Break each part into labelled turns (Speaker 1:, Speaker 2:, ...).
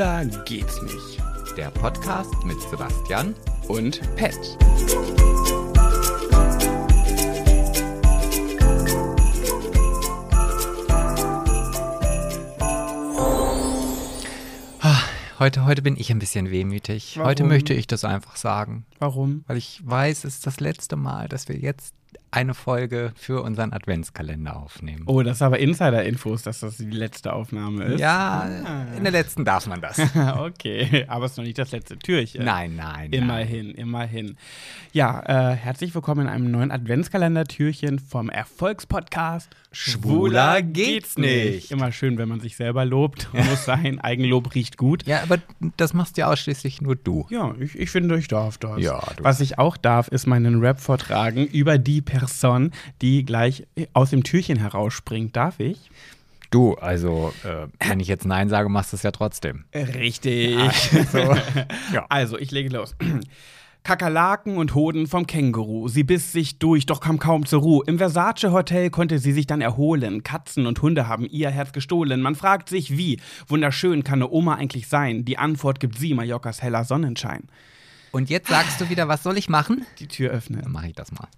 Speaker 1: Schwuler geht's nicht.
Speaker 2: Der Podcast mit Sebastian
Speaker 1: Und Pet.
Speaker 2: Heute, heute bin ich ein bisschen wehmütig.
Speaker 1: Warum?
Speaker 2: Heute möchte ich das einfach sagen,
Speaker 1: Warum?
Speaker 2: weil ich weiß, es ist das letzte Mal, dass wir jetzt eine Folge für unseren Adventskalender aufnehmen.
Speaker 1: Oh, das ist aber Insider-Infos, dass das die letzte Aufnahme ist.
Speaker 2: Ja, in der letzten darf man das.
Speaker 1: okay, aber es ist noch nicht das letzte Türchen.
Speaker 2: Nein, nein. nein.
Speaker 1: Immerhin, immerhin. Ja, äh, herzlich willkommen in einem neuen Adventskalender-Türchen vom Erfolgspodcast
Speaker 2: Schwuler geht's nicht.
Speaker 1: Immer schön, wenn man sich selber lobt. Muss sein, Eigenlob riecht gut.
Speaker 2: Ja, aber das machst ja ausschließlich nur du.
Speaker 1: Ja, ich, ich finde, ich darf das.
Speaker 2: Ja,
Speaker 1: Was ich auch darf, ist meinen Rap vortragen über die Person, die gleich aus dem Türchen herausspringt. Darf ich?
Speaker 2: Du, also, äh, wenn ich jetzt Nein sage, machst du es ja trotzdem.
Speaker 1: Richtig.
Speaker 2: Also, ja.
Speaker 1: Also, ich lege los. Kakerlaken und Hoden vom Känguru. Sie biss sich durch, doch kam kaum zur Ruhe. Im Versace-Hotel konnte sie sich dann erholen. Katzen und Hunde haben ihr Herz gestohlen. Man fragt sich, wie wunderschön kann eine Oma eigentlich sein? Die Antwort gibt sie, Mallorcas heller Sonnenschein.
Speaker 2: Und jetzt sagst du wieder, was soll ich machen?
Speaker 1: Die Tür
Speaker 2: Dann
Speaker 1: öffnen.
Speaker 2: mache ich das mal.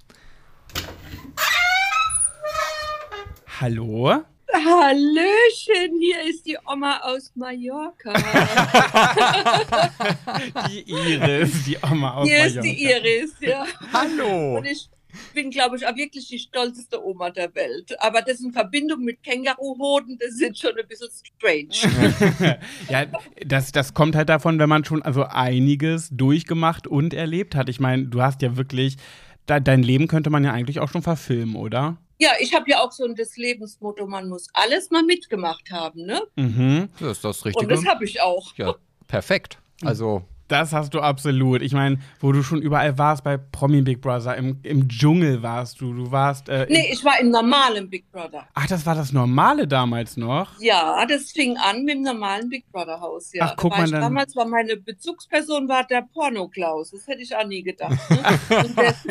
Speaker 1: Hallo?
Speaker 3: Hallöchen, hier ist die Oma aus Mallorca.
Speaker 1: Die Iris, die Oma aus
Speaker 3: hier ist
Speaker 1: Mallorca.
Speaker 3: die Iris, ja.
Speaker 2: Hallo.
Speaker 3: Und ich bin, glaube ich, auch wirklich die stolzeste Oma der Welt. Aber das in Verbindung mit Känguruhoden, das ist schon ein bisschen strange.
Speaker 1: ja, das, das kommt halt davon, wenn man schon also einiges durchgemacht und erlebt hat. Ich meine, du hast ja wirklich, de dein Leben könnte man ja eigentlich auch schon verfilmen, oder?
Speaker 3: Ja, ich habe ja auch so ein das Lebensmotto, man muss alles mal mitgemacht haben, ne?
Speaker 1: Mhm.
Speaker 2: Das ist das
Speaker 3: Und
Speaker 2: Richtige.
Speaker 3: das habe ich auch.
Speaker 2: ja, perfekt. Also,
Speaker 1: Das hast du absolut. Ich meine, wo du schon überall warst, bei Promi Big Brother, im, im Dschungel warst du, du warst. Äh,
Speaker 3: Nee, ich war im normalen Big Brother.
Speaker 1: Ach, das war das Normale damals noch.
Speaker 3: Ja, das fing an mit dem normalen Big Brother Haus. Ja.
Speaker 1: Ach, guck
Speaker 3: da
Speaker 1: mal
Speaker 3: ich,
Speaker 1: dann.
Speaker 3: Damals war meine Bezugsperson war der Porno-Klaus. Das hätte ich auch nie gedacht. Ne? und, das,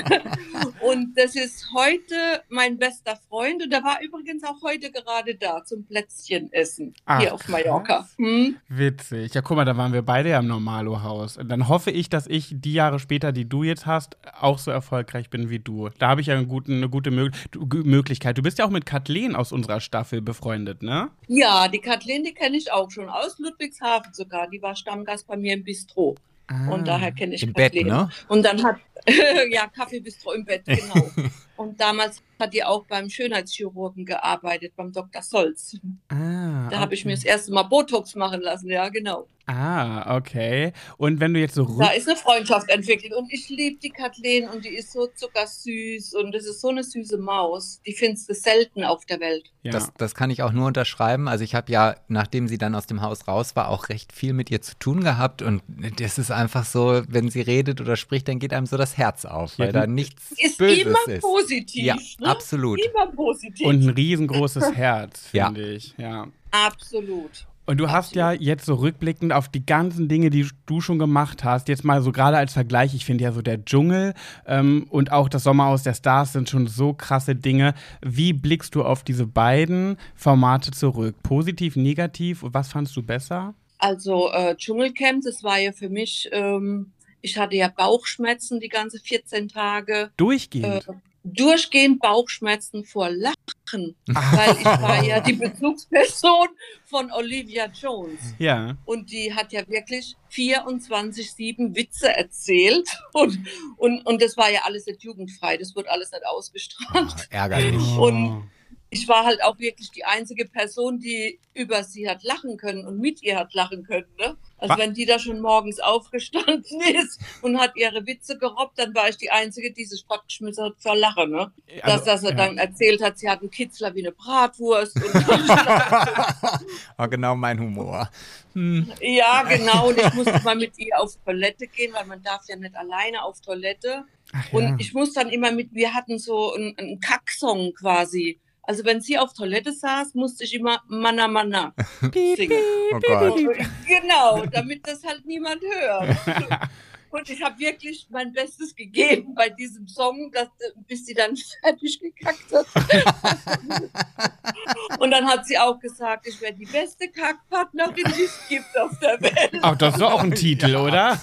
Speaker 3: und das ist heute mein bester Freund. Und der war übrigens auch heute gerade da zum Plätzchen essen.
Speaker 1: Ach,
Speaker 3: hier auf Mallorca. Hm?
Speaker 1: Witzig. Ja, guck mal, da waren wir beide ja im Normalo-Haus. Dann hoffe ich, dass ich die Jahre später, die du jetzt hast, auch so erfolgreich bin wie du. Da habe ich ja einen guten, eine gute Mö Möglichkeit. Du bist ja auch mit Kathleen aus unserer Staffel befreundet, ne?
Speaker 3: Ja, die Kathleen, die kenne ich auch schon. Aus Ludwigshafen sogar. Die war Stammgast bei mir im Bistro. Und daher kenne ich
Speaker 2: im Bett,
Speaker 3: Kathleen.
Speaker 2: ne?
Speaker 3: Und dann hat, ja, Kaffeebistro im Bett, genau. Und damals hat die auch beim Schönheitschirurgen gearbeitet, beim Dr. Solz.
Speaker 1: Ah,
Speaker 3: Da habe ich
Speaker 1: okay.
Speaker 3: mir das erste Mal Botox machen lassen, ja, genau.
Speaker 1: Ah, okay. Und wenn du jetzt so
Speaker 3: Da ist eine Freundschaft entwickelt. Und ich liebe die Kathleen und die ist so zuckersüß und das ist so eine süße Maus. Die findest du selten auf der Welt.
Speaker 1: ja.
Speaker 2: Das, das kann ich auch nur unterschreiben. Also ich habe ja, nachdem sie dann aus dem Haus raus war, auch recht viel mit ihr zu tun gehabt. Und das ist einfach so, wenn sie redet oder spricht, dann geht einem so das Herz auf,
Speaker 1: Ja,
Speaker 2: weil
Speaker 1: du-
Speaker 2: da nichts
Speaker 3: Ist
Speaker 2: Böses
Speaker 3: immer
Speaker 2: ist.
Speaker 3: positiv.
Speaker 2: Ja,
Speaker 3: ne?
Speaker 2: absolut.
Speaker 3: Immer positiv.
Speaker 1: Und ein riesengroßes Herz,
Speaker 2: Ja.
Speaker 1: finde ich. Ja.
Speaker 3: absolut.
Speaker 1: Und du hast ja jetzt so rückblickend auf die ganzen Dinge, die du schon gemacht hast, jetzt mal so gerade als Vergleich, ich finde ja so der Dschungel ähm, und auch das Sommerhaus der Stars sind schon so krasse Dinge. Wie blickst du auf diese beiden Formate zurück? Positiv, negativ? Was fandst du besser?
Speaker 3: Also äh, Dschungelcamp, das war ja für mich, ähm, ich hatte ja Bauchschmerzen die ganze 14 Tage.
Speaker 1: Durchgehend.
Speaker 3: Äh, durchgehend Bauchschmerzen vor Lachen, weil ich war ja die Bezugsperson von Olivia Jones.
Speaker 1: ja.
Speaker 3: Und die hat ja wirklich 24-7 Witze erzählt. Und, und, und das war ja alles nicht jugendfrei. Das wird alles nicht ausgestrahlt.
Speaker 2: Ah, ärgerlich.
Speaker 3: Und- Ich war halt auch wirklich die einzige Person, die über sie hat lachen können und mit ihr hat lachen können. Ne? Also
Speaker 1: Wa-
Speaker 3: wenn die da schon morgens aufgestanden ist und hat ihre Witze gerobbt, dann war ich die Einzige, die sich fortgeschmissen hat vor Lachen. Ne?
Speaker 1: Also,
Speaker 3: dass, dass er
Speaker 1: ja.
Speaker 3: dann erzählt hat, sie hat einen Kitzler wie eine Bratwurst. Und
Speaker 2: War genau mein Humor. Hm.
Speaker 3: ja, genau. Und ich musste mal mit ihr auf Toilette gehen, weil man darf ja nicht alleine auf Toilette.
Speaker 1: Ach,
Speaker 3: Und
Speaker 1: ja.
Speaker 3: ich muss dann immer mit, wir hatten so einen, einen Kacksong quasi. Also wenn sie auf Toilette saß, musste ich immer Manna Manna singen.
Speaker 2: Oh Gott.
Speaker 3: Genau, damit das halt niemand hört. Und ich habe wirklich mein Bestes gegeben bei diesem Song, dass, bis sie dann fertig gekackt hat. und dann hat sie auch gesagt, ich wäre die beste Kackpartnerin, die es gibt auf der Welt.
Speaker 1: Ach, das ist doch auch ein Titel, oder?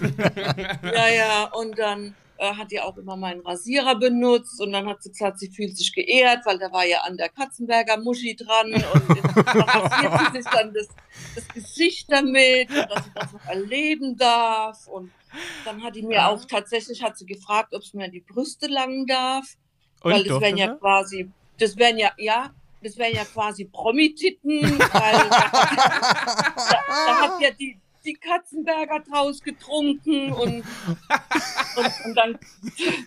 Speaker 3: ja, ja, und dann äh, hat die auch immer meinen Rasierer benutzt und dann hat sie gesagt, sie fühlt sich geehrt, weil da war ja an der Katzenberger Muschi dran und rasiert sie sich dann das, das Gesicht damit, dass sie das noch erleben darf. Und dann hat die mir auch tatsächlich, hat sie gefragt, ob sie mir die Brüste langen darf,
Speaker 1: Und
Speaker 3: weil das wären ja quasi, das wären ja, ja, das wären ja quasi Promititten, weil da, da, da hat ja die, die Katzenberger draus getrunken und, und, und dann,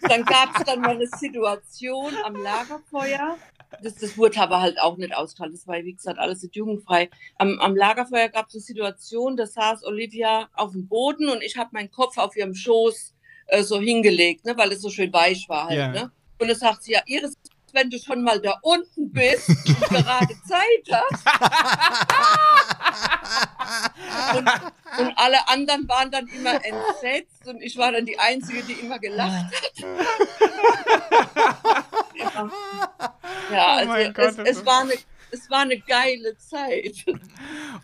Speaker 3: dann gab es dann mal eine Situation am Lagerfeuer. Das, das wurde aber halt auch nicht ausgehalten. Das war, wie gesagt, alles nicht jugendfrei. Am, am Lagerfeuer gab es eine Situation, da saß Olivia auf dem Boden und ich habe meinen Kopf auf ihrem Schoß äh, so hingelegt, ne, weil es so schön weich war halt.
Speaker 1: Ja.
Speaker 3: Ne? Und dann sagt sie, ja, Iris, wenn du schon mal da unten bist und gerade Zeit hast. und, und alle anderen waren dann immer entsetzt und ich war dann die Einzige, die immer gelacht hat. ja,
Speaker 1: Oh
Speaker 3: also
Speaker 1: mein Gott,
Speaker 3: es, es, war eine, es war eine geile Zeit.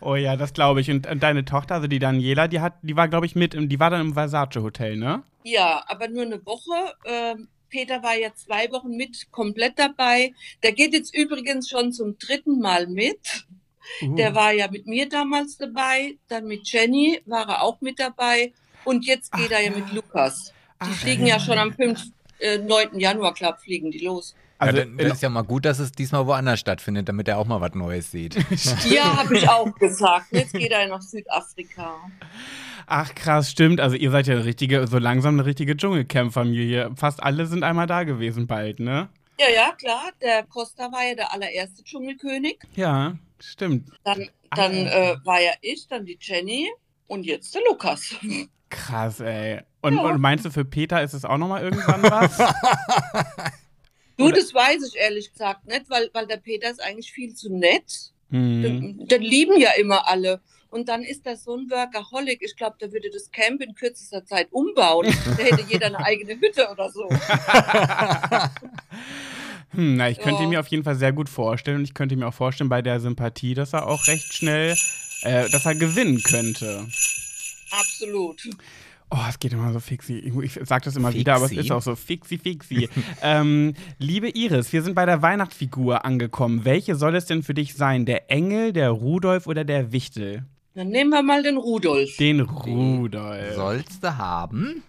Speaker 1: Oh ja, das glaube ich. Und, und deine Tochter, also die Daniela, die hat, die war, glaube ich, mit, die war dann im Versace Hotel, ne?
Speaker 3: Ja, aber nur eine Woche. Ähm, Peter war ja zwei Wochen mit komplett dabei. Der geht jetzt übrigens schon zum dritten Mal mit.
Speaker 1: Uh.
Speaker 3: Der war ja mit mir damals dabei, dann mit Jenny war er auch mit dabei und jetzt geht
Speaker 1: Ach
Speaker 3: er ja,
Speaker 1: ja.
Speaker 3: mit Lukas. Die
Speaker 1: Ach
Speaker 3: fliegen ja schon am 5, äh, 9. Januar, glaub, fliegen die los.
Speaker 1: Also,
Speaker 2: ja, dann, dann ist ja mal gut, dass es diesmal woanders stattfindet, damit er auch mal was Neues sieht.
Speaker 3: Ja, habe ich auch gesagt. Jetzt geht er nach Südafrika.
Speaker 1: ach krass, stimmt. Also ihr seid ja eine richtige, so langsam eine richtige Dschungelcamp-Familie. Fast alle sind einmal da gewesen bald, ne?
Speaker 3: Ja, ja, klar. Der Costa war ja der allererste Dschungelkönig.
Speaker 1: Ja, stimmt.
Speaker 3: Dann, dann
Speaker 1: Ah.
Speaker 3: äh, war ja ich, dann die Jenny und jetzt der Lukas.
Speaker 1: Krass, ey. Und,
Speaker 3: Ja.
Speaker 1: und meinst du, für Peter ist es auch nochmal irgendwann was?
Speaker 3: Du,
Speaker 1: Oder-
Speaker 3: das weiß ich ehrlich gesagt nicht, weil, weil der Peter ist eigentlich viel zu nett.
Speaker 1: hm.
Speaker 3: Den, den lieben ja immer alle. Und dann ist er so ein Workaholic. Ich glaube, der würde das Camp in kürzester Zeit umbauen. Da hätte jeder eine eigene Hütte oder so.
Speaker 1: Hm, na, ich könnte
Speaker 3: Ja.
Speaker 1: mir auf jeden Fall sehr gut vorstellen und ich könnte mir auch vorstellen bei der Sympathie, dass er auch recht schnell, äh, dass er gewinnen könnte.
Speaker 3: Absolut.
Speaker 1: Oh, es geht immer so fixi. Ich sag das immer wieder, aber es
Speaker 2: Fixi?
Speaker 1: ist auch so fixi, fixi. ähm, liebe Iris, wir sind bei der Weihnachtsfigur angekommen. Welche soll es denn für dich sein? Der Engel, der Rudolf oder der Wichtel?
Speaker 3: Dann nehmen wir mal den Rudolf.
Speaker 1: Den Rudolf.
Speaker 2: Sollst du haben?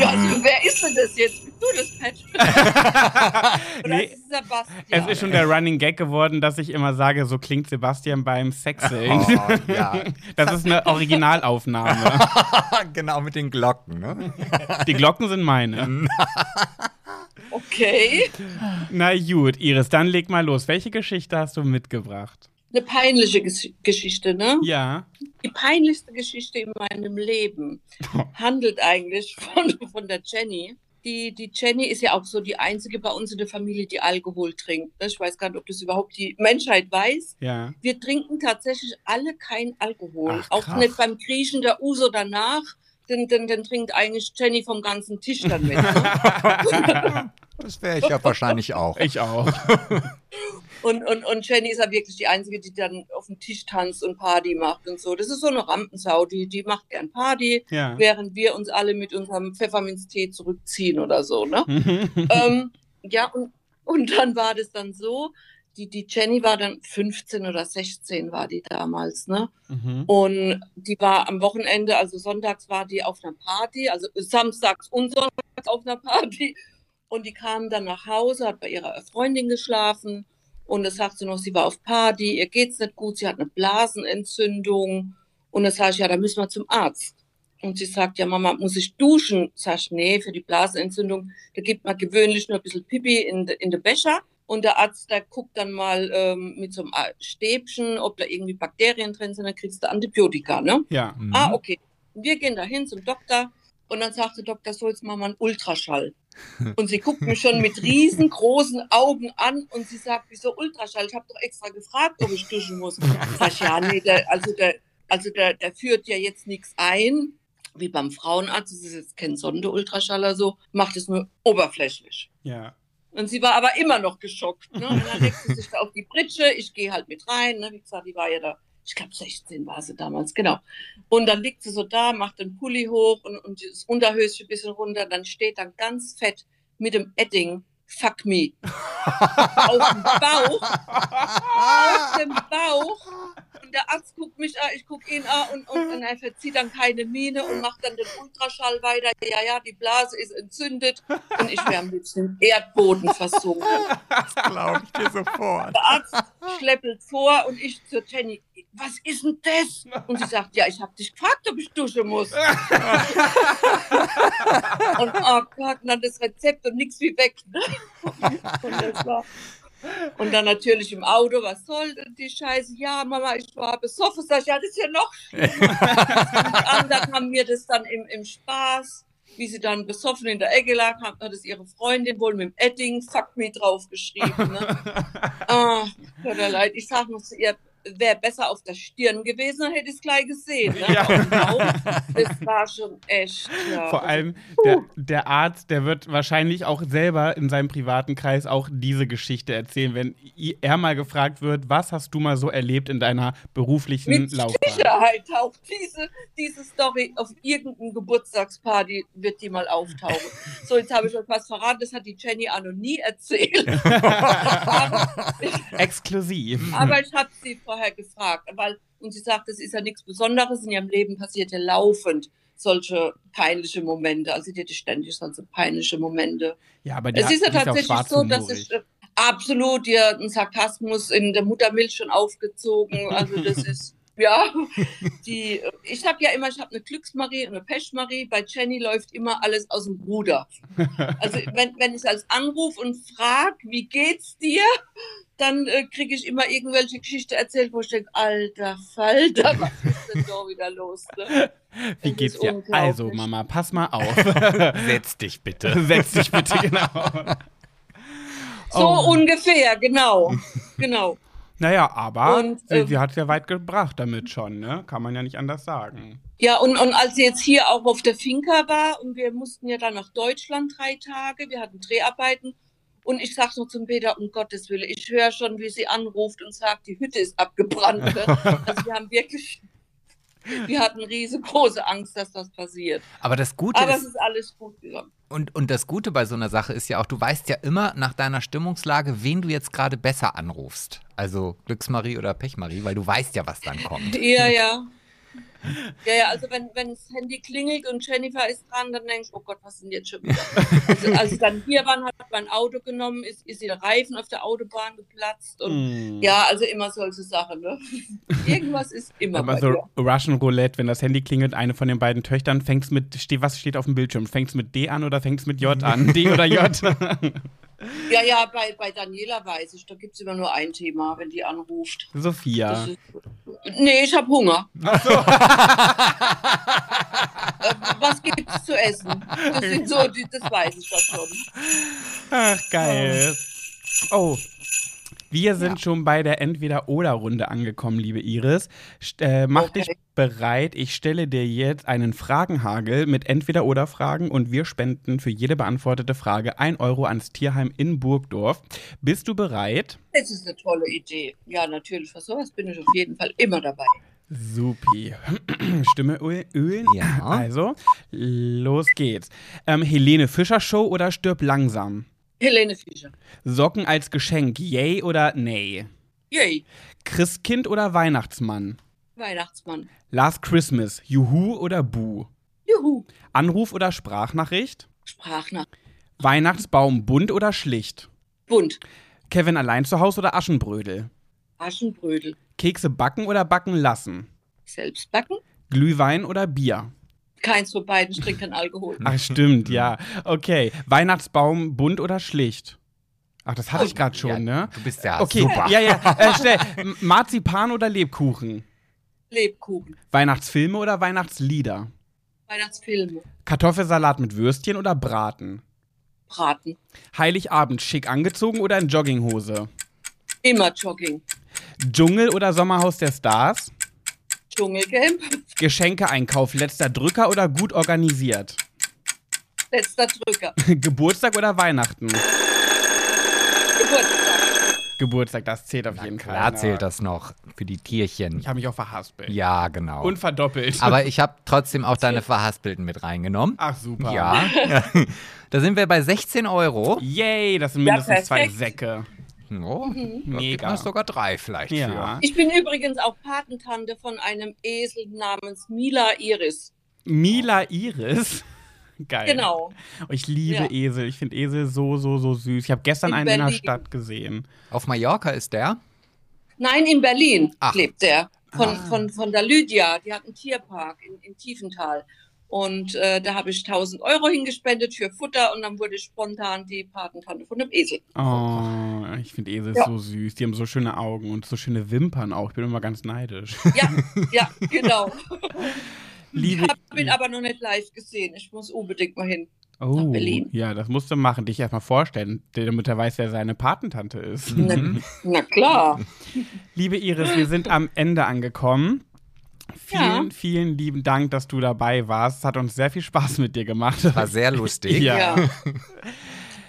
Speaker 3: Ja, also wer ist denn das jetzt? Bist du das, Pat? Oder
Speaker 1: Nee,
Speaker 3: ist es Sebastian?
Speaker 1: Es ist schon der Running Gag geworden, dass ich immer sage, so klingt Sebastian beim Sexeln.
Speaker 2: Oh, ja.
Speaker 1: Das ist eine Originalaufnahme.
Speaker 2: genau mit den Glocken, ne?
Speaker 1: Die Glocken sind meine.
Speaker 3: Okay.
Speaker 1: Na gut, Iris, dann leg mal los. Welche Geschichte hast du mitgebracht?
Speaker 3: Eine peinliche Ges Geschichte, ne?
Speaker 1: Ja.
Speaker 3: Die peinlichste Geschichte in meinem Leben handelt eigentlich von, von der Jenny. Die, die Jenny ist ja auch so die einzige bei uns in der Familie, die Alkohol trinkt. ne? Ich weiß gar nicht, ob das überhaupt die Menschheit weiß.
Speaker 1: Ja.
Speaker 3: Wir trinken tatsächlich alle kein Alkohol.
Speaker 1: Ach,
Speaker 3: auch nicht beim Griechen der Uso danach. Denn, denn, denn trinkt eigentlich Jenny vom ganzen Tisch dann mit. Ne?
Speaker 2: Das wäre ich ja wahrscheinlich auch.
Speaker 1: Ich auch.
Speaker 3: Und, und, und Jenny ist ja wirklich die Einzige, die dann auf dem Tisch tanzt und Party macht und so. Das ist so eine Rampensau, die, die macht gern Party,
Speaker 1: Ja.
Speaker 3: während wir uns alle mit unserem Pfefferminztee zurückziehen oder so. Ne? ähm, ja, und, und dann war das dann so, die, die Jenny war dann 15 oder 16 war die damals, ne?
Speaker 1: Mhm.
Speaker 3: Und die war am Wochenende, also sonntags war die auf einer Party, also samstags und sonntags auf einer Party. Und die kam dann nach Hause, hat bei ihrer Freundin geschlafen. Und da sagt sie noch, sie war auf Party, ihr geht's nicht gut, sie hat eine Blasenentzündung. Und dann sage ich, ja, da müssen wir zum Arzt. Und sie sagt, ja, Mama, muss ich duschen? Sag ich, nee, für die Blasenentzündung, da gibt man gewöhnlich nur ein bisschen Pipi in de, in de Becher. Und der Arzt, der guckt dann mal ähm, mit so einem Stäbchen, ob da irgendwie Bakterien drin sind, dann kriegst du Antibiotika, ne?
Speaker 1: Ja.
Speaker 2: Mhm.
Speaker 3: Ah, okay. Wir gehen dahin zum Doktor und dann sagt der Doktor, so jetzt machen wir einen Ultraschall. Und sie guckt mich schon mit riesengroßen Augen an und sie sagt, wieso Ultraschall? Ich habe doch extra gefragt, ob ich duschen muss. Sag ich, ja, nee, der, also der, also der, der führt ja jetzt nichts ein, wie beim Frauenarzt, das ist jetzt kein Sonderultraschaller so, macht es nur oberflächlich.
Speaker 1: Ja.
Speaker 3: Und sie war aber immer noch geschockt. Ne? Und dann legt sie sich da auf die Pritsche, ich gehe halt mit rein. Ne? Wie gesagt, die war ja da, ich glaube 16 war sie damals, genau. Und dann liegt sie so da, macht den Pulli hoch und, und das Unterhöschen ein bisschen runter. Dann steht dann ganz fett mit dem Edding, fuck me, auf dem Bauch, auf dem Bauch. Und der Arzt guckt mich an, ich gucke ihn an und, und, und er verzieht dann keine Miene und macht dann den Ultraschall weiter. Ja, ja, die Blase ist entzündet und ich wäre am liebsten im Erdboden versunken.
Speaker 2: Das glaube ich dir sofort.
Speaker 3: Der Arzt schleppelt vor und ich zur Jenny, was ist denn das? Und sie sagt, ja, ich habe dich gefragt, ob ich duschen muss. und oh Gott, dann das Rezept und nichts wie weg. Und das war und dann natürlich im Auto, was soll denn die Scheiße? Ja, Mama, ich war besoffen. Sag ich, ja, das ist ja noch anderen haben mir das dann im, im Spaß, wie sie dann besoffen in der Ecke lag, hat das ihre Freundin wohl mit dem Edding Fuck me draufgeschrieben. Ne? ah, tut mir leid. Ich sag noch zu ihr, wäre besser auf der Stirn gewesen, dann hätte ich es gleich gesehen. Ne?
Speaker 1: Ja.
Speaker 3: Das war schon echt. Ja.
Speaker 1: Vor allem der, der Arzt, der wird wahrscheinlich auch selber in seinem privaten Kreis auch diese Geschichte erzählen, wenn er mal gefragt wird, was hast du mal so erlebt in deiner beruflichen
Speaker 3: Mit
Speaker 1: Laufbahn?
Speaker 3: Sicherheit taucht diese, diese Story auf irgendeinem Geburtstagsparty, wird die mal auftauchen. So, jetzt habe ich euch was verraten, das hat die Jenny auch noch nie erzählt.
Speaker 1: Exklusiv.
Speaker 3: aber ich habe sie vorher gefragt, weil, und sie sagt, das ist ja nichts Besonderes, in ihrem Leben passiert ja laufend solche peinliche Momente. Also die hatte ständig solche peinliche Momente.
Speaker 1: Ja, aber der
Speaker 3: Es ist ja
Speaker 1: die
Speaker 3: tatsächlich so, dass ich äh, absolut ihr einen Sarkasmus in der Muttermilch schon aufgezogen. Also das ist ja die. Ich habe ja immer, ich habe eine Glücksmarie und eine Pechmarie. Bei Jenny läuft immer alles aus dem Ruder. Also wenn, wenn ich als anrufe und frage, wie geht's dir? Dann äh, kriege ich immer irgendwelche Geschichten erzählt, wo ich denke, alter Falter, was ist denn da wieder los? Ne?
Speaker 1: Wie
Speaker 3: Es
Speaker 1: geht's dir? Also, Mama, pass mal auf.
Speaker 2: Setz dich bitte.
Speaker 1: Setz dich bitte genau.
Speaker 3: So
Speaker 1: Oh.
Speaker 3: ungefähr, genau. Genau.
Speaker 1: Naja, aber
Speaker 3: Und,
Speaker 1: sie,
Speaker 3: ähm,
Speaker 1: sie hat ja weit gebracht damit schon, ne? Kann man ja nicht anders sagen.
Speaker 3: Ja, und, und als sie jetzt hier auch auf der Finca war und wir mussten ja dann nach Deutschland drei Tage, wir hatten Dreharbeiten und ich sag nur zum Peter, um Gottes Willen, ich höre schon, wie sie anruft und sagt, die Hütte ist abgebrannt. Ne? Also wir haben wirklich, wir hatten riesengroße Angst, dass das passiert.
Speaker 2: Aber das Gute
Speaker 3: Aber es
Speaker 2: ist,
Speaker 3: ist alles gut gegangen.
Speaker 2: und, und das Gute bei so einer Sache ist ja auch, du weißt ja immer nach deiner Stimmungslage, wen du jetzt gerade besser anrufst. Also Glücksmarie oder Pechmarie, weil du weißt ja, was dann kommt.
Speaker 3: Ja, ja. Ja, ja, also wenn, wenn das Handy klingelt und Jennifer ist dran, dann denke ich, oh Gott, was denn jetzt schon wieder? Also, als sie dann hier waren, hat mein Auto genommen, ist, ist ihr Reifen auf der Autobahn geplatzt und
Speaker 1: Mm.
Speaker 3: ja, also immer solche Sachen, ne? Irgendwas ist immer
Speaker 1: Aber so. Russian Roulette, wenn das Handy klingelt, eine von den beiden Töchtern, fängt's mit, steht, was steht auf dem Bildschirm? Fängt's mit D an oder fängt's mit J an? D oder J?
Speaker 3: Ja, ja, bei, bei Daniela weiß ich, da gibt es immer nur ein Thema, wenn die anruft.
Speaker 1: Sophia.
Speaker 3: Ist, nee, ich habe Hunger. Äh, Was gibt's zu essen? Das sind so, das weiß ich schon.
Speaker 1: Ach, geil. Oh. Wir sind schon bei der Entweder-Oder-Runde angekommen, liebe Iris. St äh, mach
Speaker 3: Okay.
Speaker 1: dich bereit. Ich stelle dir jetzt einen Fragenhagel mit Entweder-Oder-Fragen und wir spenden für jede beantwortete Frage 1 Euro ans Tierheim in Burgdorf. Bist du bereit?
Speaker 3: Das ist eine tolle Idee. Ja, natürlich. Für sowas bin ich auf jeden Fall immer dabei.
Speaker 1: Supi. Stimme öl- ölen?
Speaker 2: Ja.
Speaker 1: Also, los geht's. Ähm, Helene Fischer Show oder Stirb langsam?
Speaker 3: Helene Fischer.
Speaker 1: Socken als Geschenk, yay oder nay?
Speaker 3: Yay.
Speaker 1: Christkind oder Weihnachtsmann?
Speaker 3: Weihnachtsmann.
Speaker 1: Last Christmas, Juhu oder Bu?
Speaker 3: Juhu.
Speaker 1: Anruf oder Sprachnachricht?
Speaker 3: Sprachnach.
Speaker 1: Weihnachtsbaum bunt oder schlicht?
Speaker 3: Bunt.
Speaker 1: Kevin allein zu Hause oder Aschenbrödel?
Speaker 3: Aschenbrödel.
Speaker 1: Kekse backen oder backen lassen?
Speaker 3: Selbst backen.
Speaker 1: Glühwein oder Bier?
Speaker 3: Keins von beiden ich trinke keinen Alkohol.
Speaker 1: Ach, stimmt, ja. Okay. Weihnachtsbaum bunt oder schlicht? Ach, das hatte ich gerade schon,
Speaker 2: Ja,
Speaker 1: ne?
Speaker 2: Du bist ja
Speaker 1: Okay,
Speaker 2: super.
Speaker 1: ja, ja. Äh, schnell. Marzipan oder Lebkuchen?
Speaker 3: Lebkuchen.
Speaker 1: Weihnachtsfilme oder Weihnachtslieder?
Speaker 3: Weihnachtsfilme.
Speaker 1: Kartoffelsalat mit Würstchen oder Braten?
Speaker 3: Braten.
Speaker 1: Heiligabend schick angezogen oder in Jogginghose?
Speaker 3: Immer Jogging.
Speaker 1: Dschungel oder Sommerhaus der Stars?
Speaker 3: Dschungelcamp.
Speaker 1: Geschenkeeinkauf, letzter Drücker oder gut organisiert?
Speaker 3: Letzter Drücker.
Speaker 1: Geburtstag oder Weihnachten?
Speaker 3: Geburtstag.
Speaker 1: Geburtstag, das zählt auf jeden Fall.
Speaker 2: Klar zählt das noch für die Tierchen.
Speaker 1: Ich habe mich auch verhaspelt.
Speaker 2: Ja, genau.
Speaker 1: Und verdoppelt.
Speaker 2: Aber ich habe trotzdem auch deine Verhaspelten mit reingenommen.
Speaker 1: Ach, super.
Speaker 2: Ja. da sind wir bei 16 Euro.
Speaker 1: Yay, das sind
Speaker 3: Ja,
Speaker 1: mindestens zwei
Speaker 3: perfekt.
Speaker 1: Säcke.
Speaker 2: Oh, da gibt
Speaker 1: Mega.
Speaker 2: es sogar drei vielleicht
Speaker 1: Ja.
Speaker 3: Ich bin übrigens auch Patentante von einem Esel namens Mila Iris.
Speaker 1: Mila Iris. Geil.
Speaker 3: Genau.
Speaker 1: Oh, Ich liebe
Speaker 3: Ja.
Speaker 1: Esel. Ich finde Esel so, so, so süß. Ich habe gestern
Speaker 3: In
Speaker 1: einen in der
Speaker 3: Berlin.
Speaker 1: Stadt gesehen.
Speaker 2: für. Auf Mallorca ist der.
Speaker 3: Nein, in Berlin
Speaker 2: Ach.
Speaker 3: lebt der. Von,
Speaker 1: Ah.
Speaker 3: von, von der Lydia. Die hat einen Tierpark in, in Tiefenthal. Und äh, da habe ich 1000 Euro hingespendet für Futter und dann wurde ich spontan die Patentante von dem Esel.
Speaker 1: Oh, ich finde Esel
Speaker 3: Ja.
Speaker 1: so süß. Die haben so schöne Augen und so schöne Wimpern auch. Ich bin immer ganz neidisch.
Speaker 3: Ja, ja, genau.
Speaker 1: Liebe
Speaker 3: Ich habe ihn aber noch nicht live gesehen. Ich muss unbedingt mal hin.
Speaker 1: oh,
Speaker 3: Berlin.
Speaker 1: ja, das musst du machen. Dich erstmal vorstellen, damit er weiß, wer seine Patentante ist.
Speaker 3: Na, na klar.
Speaker 1: Liebe Iris, wir sind am Ende angekommen. Vielen,
Speaker 3: Ja.
Speaker 1: vielen lieben Dank, dass du dabei warst. Es hat uns sehr viel Spaß mit dir gemacht.
Speaker 2: War sehr lustig.
Speaker 1: Ja.
Speaker 3: Ja.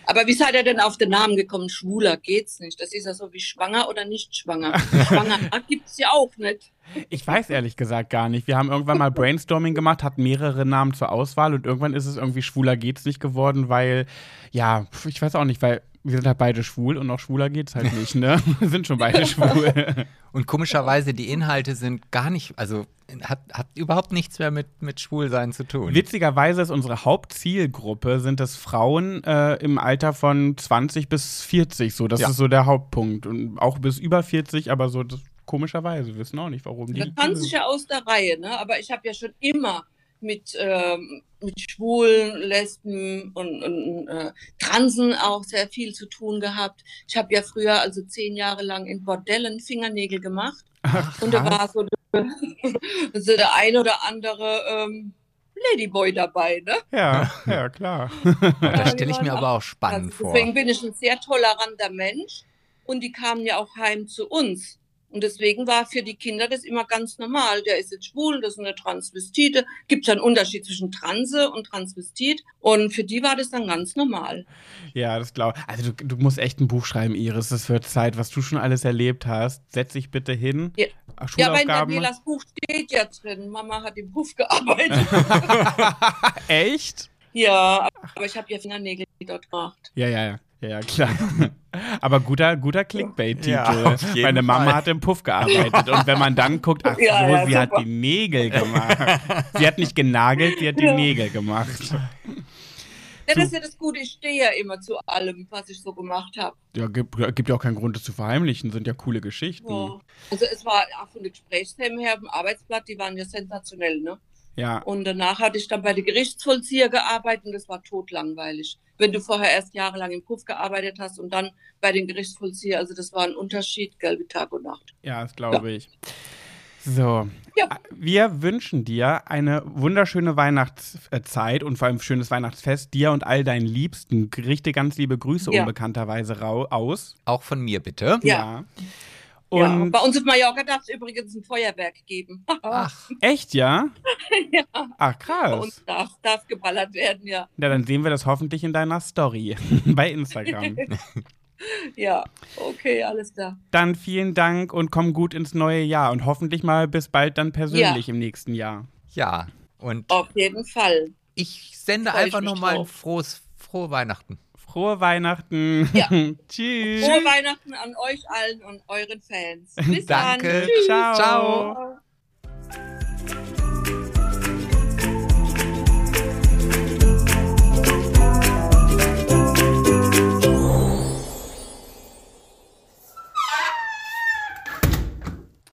Speaker 3: Aber wie seid ihr denn auf den Namen gekommen? Schwuler geht's nicht. Das ist ja so wie schwanger oder nicht schwanger. Schwanger gibt's ja auch nicht.
Speaker 1: Ich weiß ehrlich gesagt gar nicht. Wir haben irgendwann mal Brainstorming gemacht, hatten mehrere Namen zur Auswahl und irgendwann ist es irgendwie schwuler geht's nicht geworden, weil, ja, ich weiß auch nicht, weil wir sind halt beide schwul und noch schwuler geht's halt nicht, ne? Wir sind schon beide schwul.
Speaker 2: Und komischerweise, die Inhalte sind gar nicht, also hat, hat überhaupt nichts mehr mit, mit Schwulsein zu tun.
Speaker 1: Witzigerweise ist unsere Hauptzielgruppe, sind es Frauen äh, im Alter von 20 bis 40, so. Das
Speaker 2: Ja.
Speaker 1: ist so der Hauptpunkt. Und auch bis über 40, aber so das, komischerweise, wir wissen auch nicht, warum die.
Speaker 3: Das tanzt sich ja aus der Reihe, ne? Aber ich habe ja schon immer mit, ähm, mit Schwulen, Lesben und, und äh, Transen auch sehr viel zu tun gehabt. Ich habe ja früher, also zehn Jahre lang in Bordellen Fingernägel gemacht.
Speaker 1: Ach,
Speaker 3: Und da war so, so der ein oder andere ähm, Ladyboy dabei, ne?
Speaker 1: Ja, ja, klar.
Speaker 2: das stelle ich mir aber auch spannend
Speaker 3: Also
Speaker 2: vor.
Speaker 3: deswegen bin ich ein sehr toleranter Mensch und die kamen ja auch heim zu uns. Und deswegen war für die Kinder das immer ganz normal. Der ist jetzt schwul, das ist eine Transvestite. Gibt ja einen Unterschied zwischen Transe und Transvestit. Und für die war das dann ganz normal.
Speaker 1: Ja, das glaube ich. Also du, du musst echt ein Buch schreiben, Iris. Das wird Zeit, was du schon alles erlebt hast. Setz dich bitte hin.
Speaker 3: Ja. Ja,
Speaker 1: Schulaufgaben.
Speaker 3: Danielas Buch steht ja drin, Mama hat im Puff gearbeitet.
Speaker 1: echt?
Speaker 3: ja, aber ich habe ja Fingernägel dort gemacht.
Speaker 1: Ja, ja, ja. Ja, klar. Aber guter, guter Clickbait-Titel.
Speaker 2: Ja,
Speaker 1: Meine Mama
Speaker 2: Fall.
Speaker 1: hat im Puff gearbeitet. Und wenn man dann guckt, ach so,
Speaker 3: Ja, ja,
Speaker 1: sie hat
Speaker 3: super.
Speaker 1: die Nägel gemacht. Sie hat nicht genagelt, sie hat die
Speaker 3: Ja.
Speaker 1: Nägel gemacht.
Speaker 3: Ja, das ist ja das Gute, ich stehe ja immer zu allem, was ich so gemacht habe.
Speaker 1: Ja, gibt, gibt ja auch keinen Grund, das zu verheimlichen. Sind ja coole Geschichten.
Speaker 3: Ja. Also es war auch von den Gesprächsthemen her, am Arbeitsblatt, die waren ja sensationell, ne?
Speaker 1: Ja.
Speaker 3: Und danach hatte ich dann bei der Gerichtsvollzieher gearbeitet und das war totlangweilig. Wenn du vorher erst jahrelang im Puff gearbeitet hast und dann bei den Gerichtsvollzieher, also das war ein Unterschied, gell, wie Tag und Nacht.
Speaker 1: Ja, das glaube ich. So.
Speaker 3: Ja.
Speaker 1: Wir wünschen dir eine wunderschöne Weihnachtszeit und vor allem ein schönes Weihnachtsfest. Dir und all deinen Liebsten. Richte ganz liebe Grüße
Speaker 3: Ja.
Speaker 1: unbekannterweise rau aus.
Speaker 2: Auch von mir bitte.
Speaker 3: Ja.
Speaker 1: Und
Speaker 3: ja. Bei uns auf Mallorca darf es übrigens ein Feuerwerk geben.
Speaker 2: Ach,
Speaker 1: echt, ja?
Speaker 3: ja,
Speaker 1: Ach,
Speaker 3: bei
Speaker 1: krass.
Speaker 3: uns darf, darf geballert werden, ja.
Speaker 1: Ja, dann sehen wir das hoffentlich in deiner Story bei Instagram.
Speaker 3: Ja, okay, alles klar.
Speaker 1: Dann vielen Dank und komm gut ins neue Jahr und hoffentlich mal bis bald dann persönlich im nächsten Jahr.
Speaker 2: ja. Und
Speaker 3: Auf jeden Fall.
Speaker 2: ich sende
Speaker 3: Freu ich
Speaker 2: einfach nochmal frohes, frohe Weihnachten.
Speaker 1: Frohe Weihnachten.
Speaker 3: Ja.
Speaker 1: Tschüss.
Speaker 3: Frohe Weihnachten an euch allen und euren Fans. Bis
Speaker 2: Danke.
Speaker 3: dann. Tschüss.
Speaker 1: Ciao.
Speaker 2: Ciao.
Speaker 3: Ciao.